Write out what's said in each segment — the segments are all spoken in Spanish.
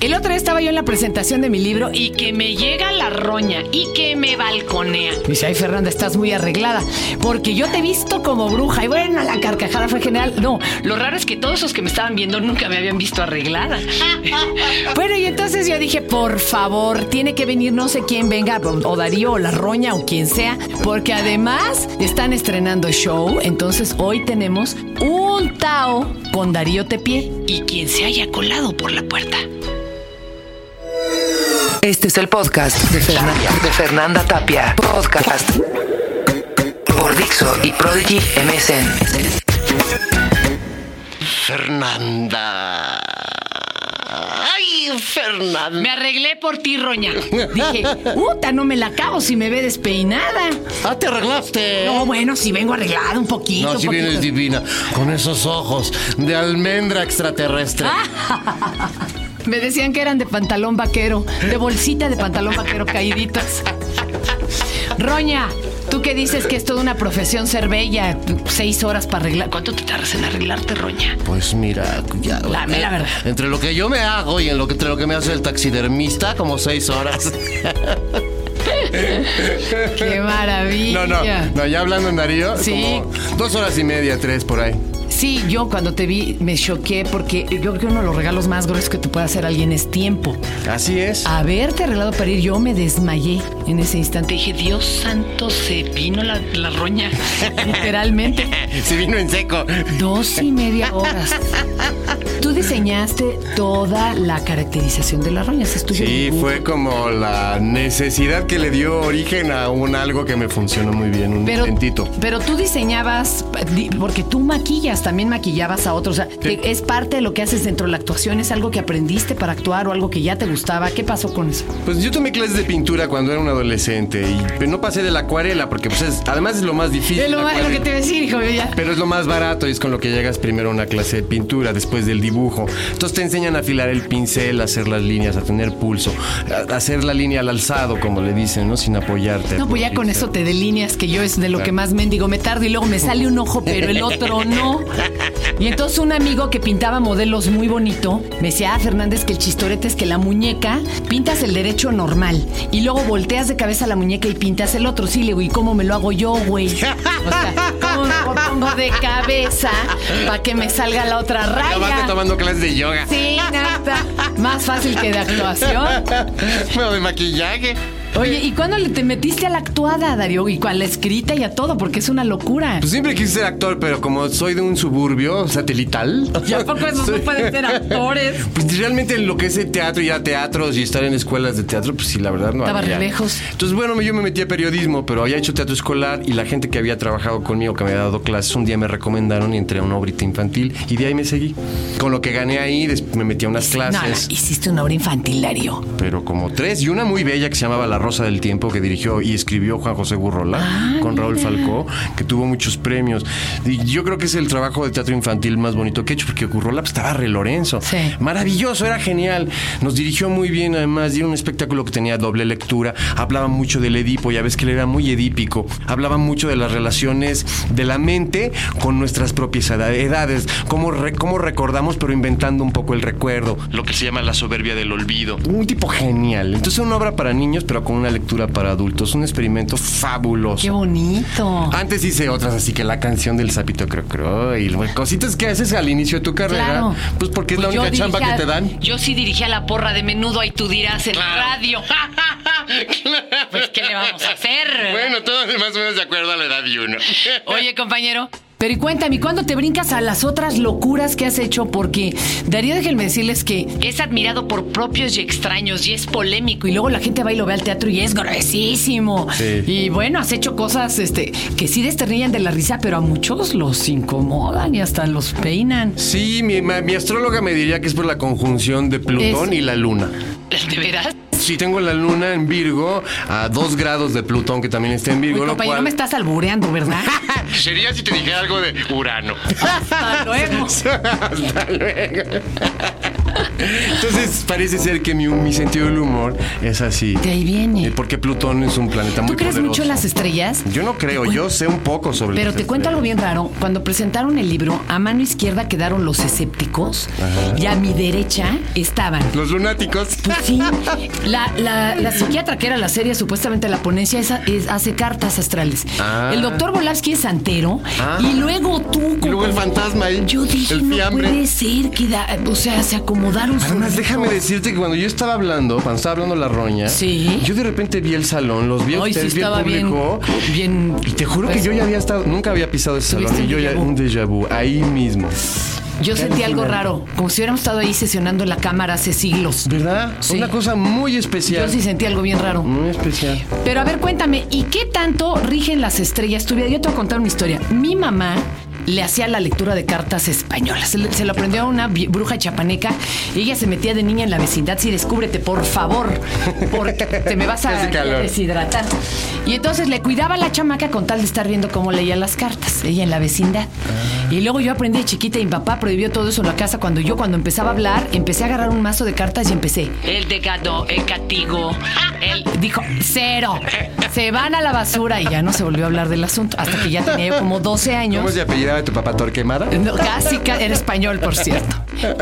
El otro día estaba yo en la presentación de mi libro y que me llega la roña y que me balconea. Dice, ay Fernanda, estás muy arreglada. Porque yo te he visto como bruja. Y bueno, la carcajada fue general. No, lo raro es que todos esos que me estaban viendo nunca me habían visto arreglada. bueno, y entonces yo dije, por favor, tiene que venir no sé quién venga, o Darío, o la roña, o quien sea. Porque además están estrenando show. Entonces hoy tenemos un Tao con Darío Tepié y quien se haya colado por la puerta. Este es el podcast de Fernanda, de Fernanda Tapia. Podcast por Dixo y Prodigy MSN. Fernanda. Ay, Fernanda. Me arreglé por ti, Roña. Dije, puta, no me la acabo si me ve despeinada. Ah, te arreglaste. No, bueno, si vengo arreglada un poquito. No, si poquito. vienes divina. Con esos ojos de almendra extraterrestre. Me decían que eran de pantalón vaquero, de bolsita de pantalón vaquero caíditos. Roña, tú que dices que es toda una profesión ser bella, seis horas para arreglar. ¿Cuánto te tardas en arreglarte, Roña? Pues mira, ya. La mera verdad. Entre lo que yo me hago y en lo que, entre lo que me hace el taxidermista, como seis horas. ¡Qué maravilla! No, no, no, ya hablando en Darío, Sí. como dos horas y media, tres por ahí. Sí, yo cuando te vi me choqué porque yo creo que uno de los regalos más gruesos que te puede hacer alguien es tiempo. Así es. Haberte arreglado para ir, yo me desmayé en ese instante. Dije, Dios santo, se vino la, la roña. Literalmente. Se vino en seco. Dos y media horas. Tú diseñaste toda la caracterización de la roña. ¿Es tuyo Sí, fue como la necesidad que le dio origen a un algo que me funcionó muy bien, un Pero, pero tú diseñabas, di- porque tú maquillas, también maquillabas a otros. O sea, es parte de lo que haces dentro de la actuación, es algo que aprendiste para actuar o algo que ya te gustaba. ¿Qué pasó con eso? Pues yo tomé clases de pintura cuando era un adolescente y pero no pasé de la acuarela porque pues es- además es lo más difícil. Es lo, más- lo que te iba a decir, hijo. Ya. Pero es lo más barato y es con lo que llegas primero a una clase de pintura, después del dibujo. Entonces te enseñan a afilar el pincel, a hacer las líneas, a tener pulso, a hacer la línea al alzado, como le dicen, ¿no? Sin apoyarte. No, pues ya con eso te delineas, que yo es de lo que más mendigo. Me tardo y luego me sale un ojo, pero el otro no. Y entonces un amigo que pintaba modelos muy bonito me decía, ah, Fernández, que el chistorete es que la muñeca pintas el derecho normal y luego volteas de cabeza la muñeca y pintas el otro. Sí, le digo, ¿y cómo me lo hago yo, güey? O sea, ¿cómo me lo pongo de cabeza para que me salga la otra raya? Tomando clases de yoga. Sí, nada. Más fácil que de actuación. Bueno, de maquillaje. Oye, ¿y cuándo le te metiste a la actuada, Darío? Y a la escrita y a todo, porque es una locura. Pues siempre quise ser actor, pero como soy de un suburbio satelital. ¿Y a poco esos no pueden ser actores? Pues realmente lo que es el teatro, ir a teatros y estar en escuelas de teatro, pues sí, la verdad no Estaba había. re lejos. Entonces, bueno, yo me metí a periodismo, pero había hecho teatro escolar y la gente que había trabajado conmigo, que me había dado clases, un día me recomendaron y entré a una obrita infantil y de ahí me seguí. Con lo que gané ahí, me metí a unas No, no, clases. hiciste una obra infantil, Darío. Pero como tres, y una muy bella que se llamaba La Rosa del Tiempo, que dirigió y escribió Juan José Gurrola, Ah, con Raúl Falcó, que tuvo muchos premios. Y yo creo que es el trabajo de teatro infantil más bonito que he hecho, porque Gurrola pues, estaba re Lorenzo. Sí. Maravilloso, era genial. Nos dirigió muy bien, además, era un espectáculo que tenía doble lectura. Hablaba mucho del Edipo, ya ves que él era muy edípico. Hablaba mucho de las relaciones de la mente con nuestras propias eda- edades, cómo, re- cómo recordamos, pero inventando un poco el recuerdo, lo que se llama la soberbia del olvido. Un tipo genial. Entonces, una obra para niños, pero con una lectura para adultos. Un experimento fabuloso. Qué bonito. Antes hice otras, así que la canción del sapito creo creo y cositas que haces al inicio de tu carrera, Claro. pues porque es Pues la yo única chamba que te dan. Yo sí dirigía la porra de menudo, ahí tú dirás en radio. Pues, ¿qué le vamos a hacer? Bueno, todos más o menos de acuerdo a la edad de uno. Oye, compañero. Pero y cuéntame, ¿y ¿cuándo te brincas a las otras locuras que has hecho? Porque Darío, déjenme decirles que es admirado por propios y extraños y es polémico. Y luego la gente va y lo ve al teatro y es gruesísimo. Sí. Y bueno, has hecho cosas este, que sí desternillan de la risa, pero a muchos los incomodan y hasta los peinan. Sí, mi, mi astróloga me diría que es por la conjunción de Plutón Es- y la Luna. ¿De veras? Sí, tengo la Luna en Virgo a dos grados de Plutón, que también está en Virgo. Uy, lo compañero, cual- me estás albureando, ¿verdad? Sería si te dijera algo de Urano. Hasta luego. Hasta luego. Entonces parece ser que mi, mi sentido del humor es así. De ahí viene. Eh, Porque Plutón es un planeta muy ¿Tú crees poderoso. mucho en las estrellas? Yo no creo, yo sé un poco sobre Pero te cuento algo bien raro. Cuando presentaron el libro, a mano izquierda quedaron los escépticos y a mi derecha estaban. Los lunáticos. Pues sí, la, la- la psiquiatra que era la serie, supuestamente la ponencia, es- es- hace cartas astrales. Ah. El doctor Volavsky es santero Ah. y luego tú... Fantasma ahí. Yo dije, el no fiambre. puede ser que da- o sea, se acomodaron. Además, déjame decirte que cuando yo estaba hablando, cuando estaba hablando la roña, Sí. yo de repente vi el salón, los vi a Ay, sí ustedes, vi el estaba bien, público. bien. Y te juro que pues, yo ya había estado, nunca había pisado ese salón y yo ya un déjà vu, ahí mismo. Yo sentí algo raro, como si hubiéramos estado ahí sesionando en la cámara hace siglos. ¿Verdad? Sí. Una cosa muy especial. Yo sí sentí algo bien raro. Muy especial. Pero a ver, cuéntame, ¿y qué tanto rigen las estrellas tu vida? Yo te voy a contar una historia. Mi mamá le hacía la lectura de cartas españolas. Se, se lo aprendió a una bruja chapaneca. Y ella se metía de niña en la vecindad. Sí, descúbrete, por favor, porque te me vas a deshidratar. Y entonces le cuidaba a la chamaca con tal de estar viendo cómo leía las cartas, ella en la vecindad. Ah. Y luego yo aprendí de chiquita y mi papá prohibió todo eso en la casa. Cuando yo, cuando empezaba a hablar, empecé a agarrar un mazo de cartas y empecé. El decado, el catigo. Él dijo, cero. Se van a la basura y ya no se volvió a hablar del asunto. Hasta que ya tenía yo como 12 años. ¿Cómo se apellidaba tu papá Torquemada? No, casi, ca- era español, por cierto.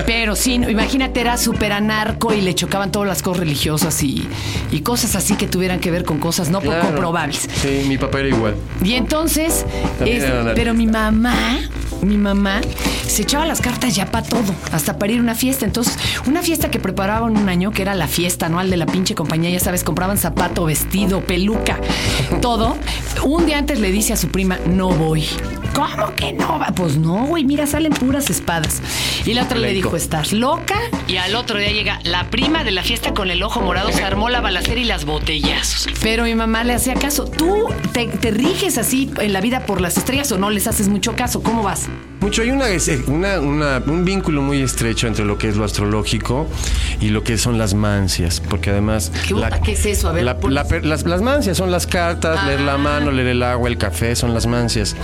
Pero sí, no, imagínate, era súper anarco y le chocaban todas las cosas religiosas y, y cosas así que tuvieran que ver con cosas no Claro. comprobables. Sí, mi papá era igual. Y entonces, También es- era anarquista. pero mi mamá, mi mamá se echaba las cartas ya para todo, hasta para ir a una fiesta. Entonces, una fiesta que preparaban un año, que era la fiesta anual de la pinche compañía, ya sabes, compraban zapato, vestido, peluca, todo. Un día antes le dice a su prima, no voy. ¿Cómo que no? Pues no, güey, mira, salen puras espadas. Y la otra le dijo, ¿estás loca? Y al otro día llega la prima de la fiesta con el ojo morado, se armó la balacera y las botellazos. Pero mi mamá le hacía caso. ¿Tú te, te riges así en la vida por las estrellas o no les haces mucho caso? ¿Cómo vas? Mucho, hay una, es- una- una- un vínculo muy estrecho entre lo que es lo astrológico y lo que son las mancias, porque además... ¿Qué es eso? A ver, la- pues. la las mancias son las cartas, leer la Ah. mano, leer el agua, el café, son las mancias.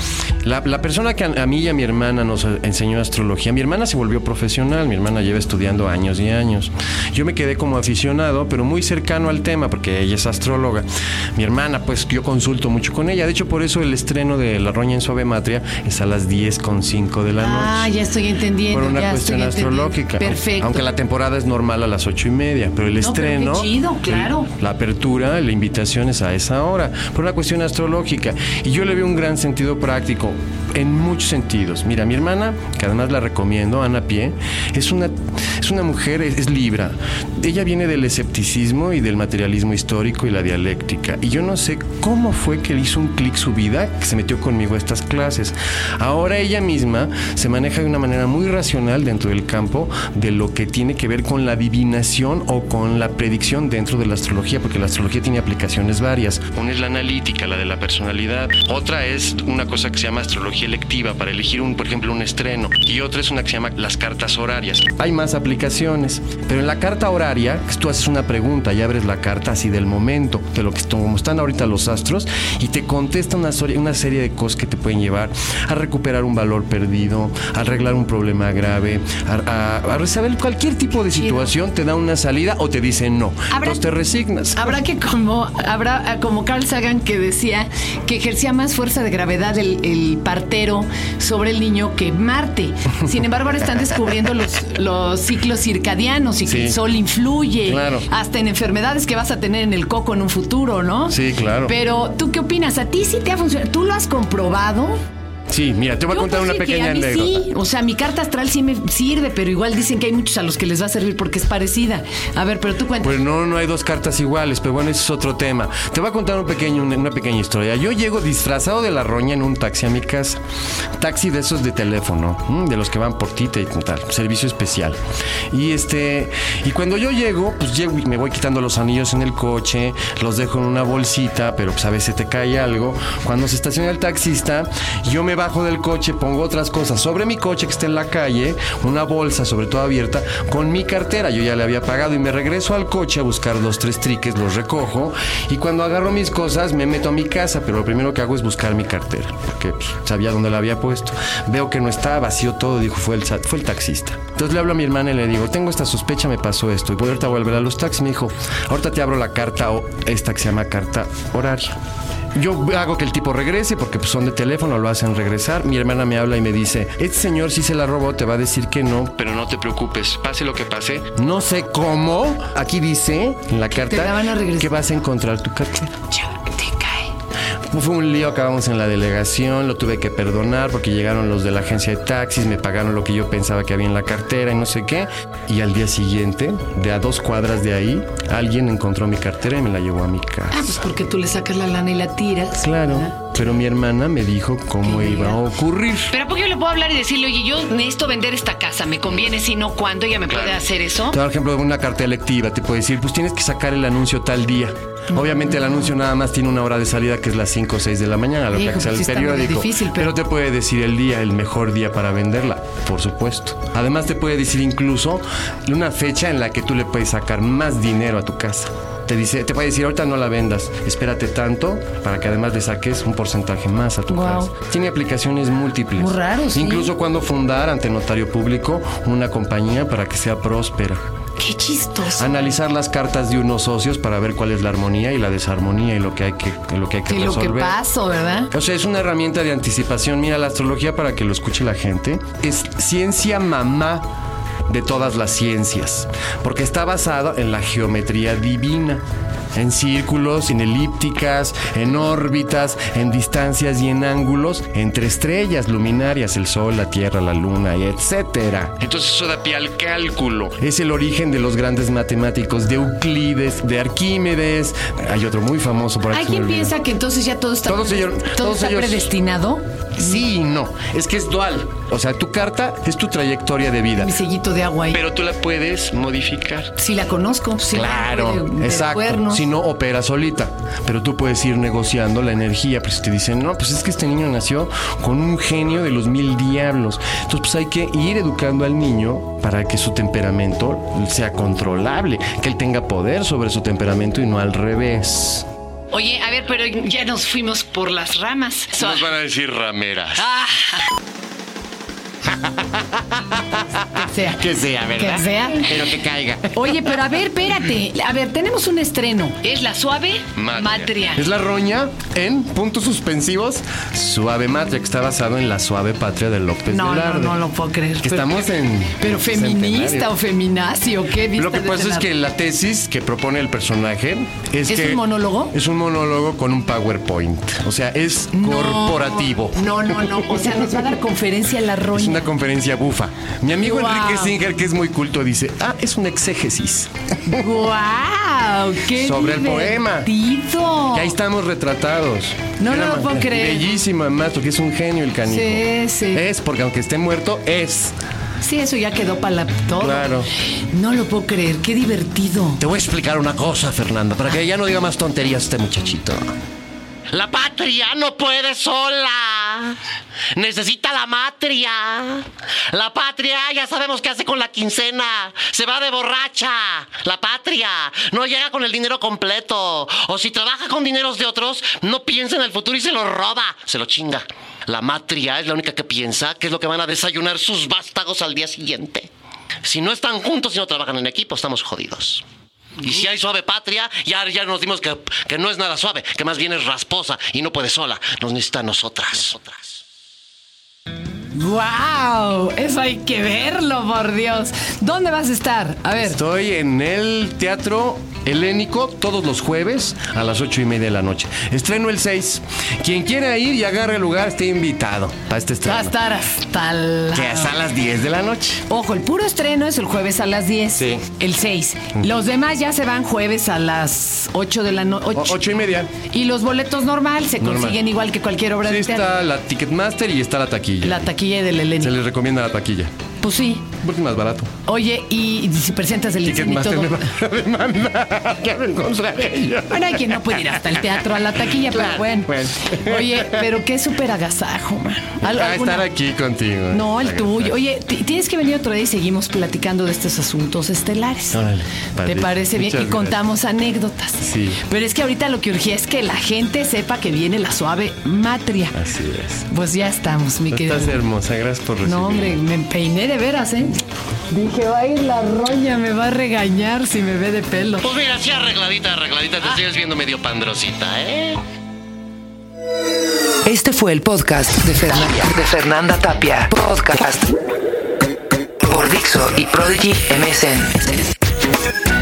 La, la persona que a, a mí y a mi hermana nos enseñó astrología, mi hermana se volvió profesional, mi hermana lleva estudiando años y años. Yo me quedé como aficionado, pero muy cercano al tema, porque ella es astróloga. Mi hermana, pues yo consulto mucho con ella, de hecho por eso el estreno de La Roña en Suave Matria es a las 10.05 de la noche Ah, ya estoy entendiendo. por una ya cuestión astrológica. Perfecto. Aunque la temporada es normal a las ocho y media, pero el No, pero estreno. qué chido, claro. el- la apertura, la invitación es a esa hora, por una cuestión astrológica. Y yo le veo un gran sentido práctico en muchos sentidos. Mira, mi hermana, que además la recomiendo, Ana Pie, es una, es una mujer, es, es libra. Ella viene del escepticismo y del materialismo histórico y la dialéctica. Y yo no sé cómo fue que le hizo un clic su vida, que se metió conmigo a estas clases. Ahora ella misma se maneja de una manera muy racional dentro del campo de lo que tiene que ver con la adivinación o con la predicción dentro de la astrología, porque la astrología tiene aplicaciones varias. Una es la analítica, la de la personalidad. Otra es una cosa que se llama astrología electiva para elegir un, por ejemplo, un estreno. Y otra es una que se llama las cartas horarias. Hay más aplicaciones, pero en la carta horaria tú haces una pregunta y abres la carta así del momento, de lo que como están ahorita los astros y te contesta una, una serie de cosas que te pueden llevar a recuperar un valor perdido, a arreglar un problema grave, a, a- a resolver cualquier tipo de situación, te da una salida o te dice no. Entonces te resignas. Habrá que como habrá como Carl Sagan que decía que ejercía más fuerza de gravedad el, el partero sobre el niño que Marte. Sin embargo, ahora están descubriendo los, los ciclos circadianos y que Sí. el sol influye Claro. hasta en enfermedades que vas a tener en el coco en un futuro, ¿no? Sí, claro. Pero tú qué opinas? ¿A ti sí te ha funcionado? ¿Tú lo has comprobado? Sí, mira, te voy a contar una pequeña a mí anécdota. Sí, o sea, mi carta astral sí me sirve, pero igual dicen que hay muchos a los que les va a servir porque es parecida. A ver, pero tú cuentas. Pues no, no hay dos cartas iguales, pero bueno, ese es otro tema. Te voy a contar un pequeño, una, una pequeña historia. Yo llego disfrazado de la roña en un taxi a mi casa. Taxi de esos de teléfono, ¿m? de los que van por ti, te- tal, servicio especial. Y este, y cuando yo llego, pues llego y me voy quitando los anillos en el coche, los dejo en una bolsita, pero pues a veces te cae algo. Cuando se estaciona el taxista, yo me bajo del coche, pongo otras cosas sobre mi coche que está en la calle, una bolsa sobre todo abierta, con mi cartera. Yo ya le había pagado y me regreso al coche a buscar los tres triques, los recojo y cuando agarro mis cosas me meto a mi casa, pero lo primero que hago es buscar mi cartera, porque pues, sabía dónde la había puesto. Veo que no está vacío todo, dijo, fue el, fue el taxista. Entonces le hablo a mi hermana y le digo, tengo esta sospecha, me pasó esto. Y voy ahorita a volver a los taxis. Me dijo, ahorita te abro la carta, o esta que se llama carta horaria. Yo hago que el tipo regrese porque pues, son de teléfono, lo hacen regresar. Mi hermana me habla y me dice, este señor si se la robó te va a decir que no, pero no te preocupes, pase lo que pase. No sé cómo, aquí dice en la carta la van a regresar. que vas a encontrar tu cartera. Fue un lío, acabamos en la delegación, lo tuve que perdonar porque llegaron los de la agencia de taxis, me pagaron lo que yo pensaba que había en la cartera y no sé qué. Y al día siguiente, de a dos cuadras de ahí, alguien encontró mi cartera y me la llevó a mi casa. Ah, pues porque tú le sacas la lana y la tiras. Claro, ¿verdad? pero mi hermana me dijo cómo Qué iba a ocurrir. Pero ¿a poco yo le puedo hablar y decirle, oye, yo necesito vender esta casa, me conviene, si no, ¿cuándo ella me puede hacer eso? Por ejemplo, una carta electiva te puede decir, pues tienes que sacar el anuncio tal día. Obviamente el anuncio nada más tiene una hora de salida que es las 5 o 6 de la mañana, lo Hijo, que sea el sí periódico. difícil, pero- pero te puede decir el día, el mejor día para venderla, por supuesto. Además te puede decir incluso una fecha en la que tú le puedes sacar más dinero a tu casa. Te dice, te puede decir, ahorita no la vendas, espérate tanto para que además le saques un porcentaje más a tu casa. Tiene aplicaciones múltiples. Muy sí. Incluso cuando fundar ante notario público una compañía para que sea próspera. Qué chistoso. Analizar las cartas de unos socios para ver cuál es la armonía y la desarmonía y lo que hay que, lo que, hay que Que lo que resolver. paso, ¿verdad? O sea, es una herramienta de anticipación. Mira, la astrología, para que lo escuche la gente, es ciencia mamá de todas las ciencias, porque está basada en la geometría divina. En círculos, en elípticas, en órbitas, en distancias y en ángulos entre estrellas luminarias, el Sol, la Tierra, la Luna, etcétera. Entonces eso da pie al cálculo. Es el origen de los grandes matemáticos de Euclides, de Arquímedes. Hay otro muy famoso por aquí. Hay quien piensa que entonces ya todo está, Todos ellos- todo todos está ellos- predestinado. Sí y no. Es que es dual. O sea, tu carta es tu trayectoria de vida. Mi sellito de agua ahí. Pero tú la puedes modificar. si la conozco, si Claro, de, de exacto. Si no, opera solita. Pero tú puedes ir negociando la energía. Pues si te dicen, no, pues es que este niño nació con un genio de los mil diablos. Entonces, pues hay que ir educando al niño para que su temperamento sea controlable, que él tenga poder sobre su temperamento y no al revés. Oye, a ver, pero ya nos fuimos por las ramas. van a decir rameras. Ah. que sea. Que sea, ¿verdad? Que sea. Pero que caiga. Oye, pero a ver, espérate. A ver, tenemos un estreno. Es la suave matria. Es la roña en puntos suspensivos. Suave Matria, que está basado en la suave patria de López No, no, no lo puedo creer. Que Pero- estamos en. Pero feminista o feminazi o qué Lo que ¿Viste pasa es que la tesis que propone el personaje es, ¿Es que. un monólogo? Es un monólogo con un PowerPoint. O sea, es No. corporativo. No, no, no. O sea, nos va a dar conferencia la Es roña. una conferencia bufa. Mi amigo Wow. Enrique Singer, que es muy culto, dice: Ah, es un exégesis. ¡Guau! ¡Qué Sobre el poema. divertido! Que ahí estamos retratados. No, lo puedo creer. Bellísimo, además, porque es un genio el canijo. Sí, sí. Es porque aunque esté muerto, es. Sí, eso ya quedó para todo. Claro. No lo puedo creer. ¡Qué divertido! Te voy a explicar una cosa, Fernanda, para que ya no diga más tonterías este muchachito. La patria no puede sola. Necesita la matria. La patria ya sabemos qué hace con la quincena. Se va de borracha. La patria no llega con el dinero completo. O si trabaja con dineros de otros, no piensa en el futuro y se lo roba. Se lo chinga. La matria es la única que piensa que es lo que van a desayunar sus vástagos al día siguiente. Si no están juntos y no trabajan en equipo, estamos jodidos. Y si hay suave patria, ya, ya nos dimos que, que no es nada suave, que más bien es rasposa y no puede sola. Nos necesita a nosotras. ¡Guau! Eso hay que verlo, por Dios. ¿Dónde vas a estar? A ver. Estoy en el Teatro Helénico todos los jueves a las ocho y media de la noche. Estreno el 6. Quien quiera ir y agarre el lugar, esté invitado a este Va a estreno. estar hasta la... Que es a las 10 de la noche. Ojo, el puro estreno es el jueves a las 10. Sí. El 6. Los demás ya se van jueves a las 8 de la noche. O- ocho y media. Y los boletos normal se Normal. consiguen igual que cualquier obra Sí, de teatro. está la Ticketmaster y está la taquilla. La taquilla del Se Elenio. les recomienda la taquilla. Pues sí. Porque es más barato. Oye, y, si presentas el incendio y Ticketmaster todo. Bueno, hay quien no puede ir hasta el teatro, a la taquilla, pero bueno. Oye, pero qué súper agasajo, man. ¿Al- A alguna- estar aquí contigo. No, el tuyo. Oye, ti- tienes que venir otro día y seguimos platicando de estos asuntos estelares. Órale, ¿Te parece bien? Muchas y contamos anécdotas. Sí. Pero es que ahorita lo que urgía es que la gente sepa que viene la suave matria. Así es. Pues ya estamos, mi querido. Estás hermosa, gracias por recibirme. No, hombre, me peiné de veras, ¿eh? Dije, va a ir la roña, me va a regañar si me ve de pelo. Pues mira, así arregladita, arregladita, te sigues viendo medio pandrosita, ¿eh? Este fue el podcast de, Fernan- de Fernanda Tapia. Podcast por Dixo y Prodigy MSN.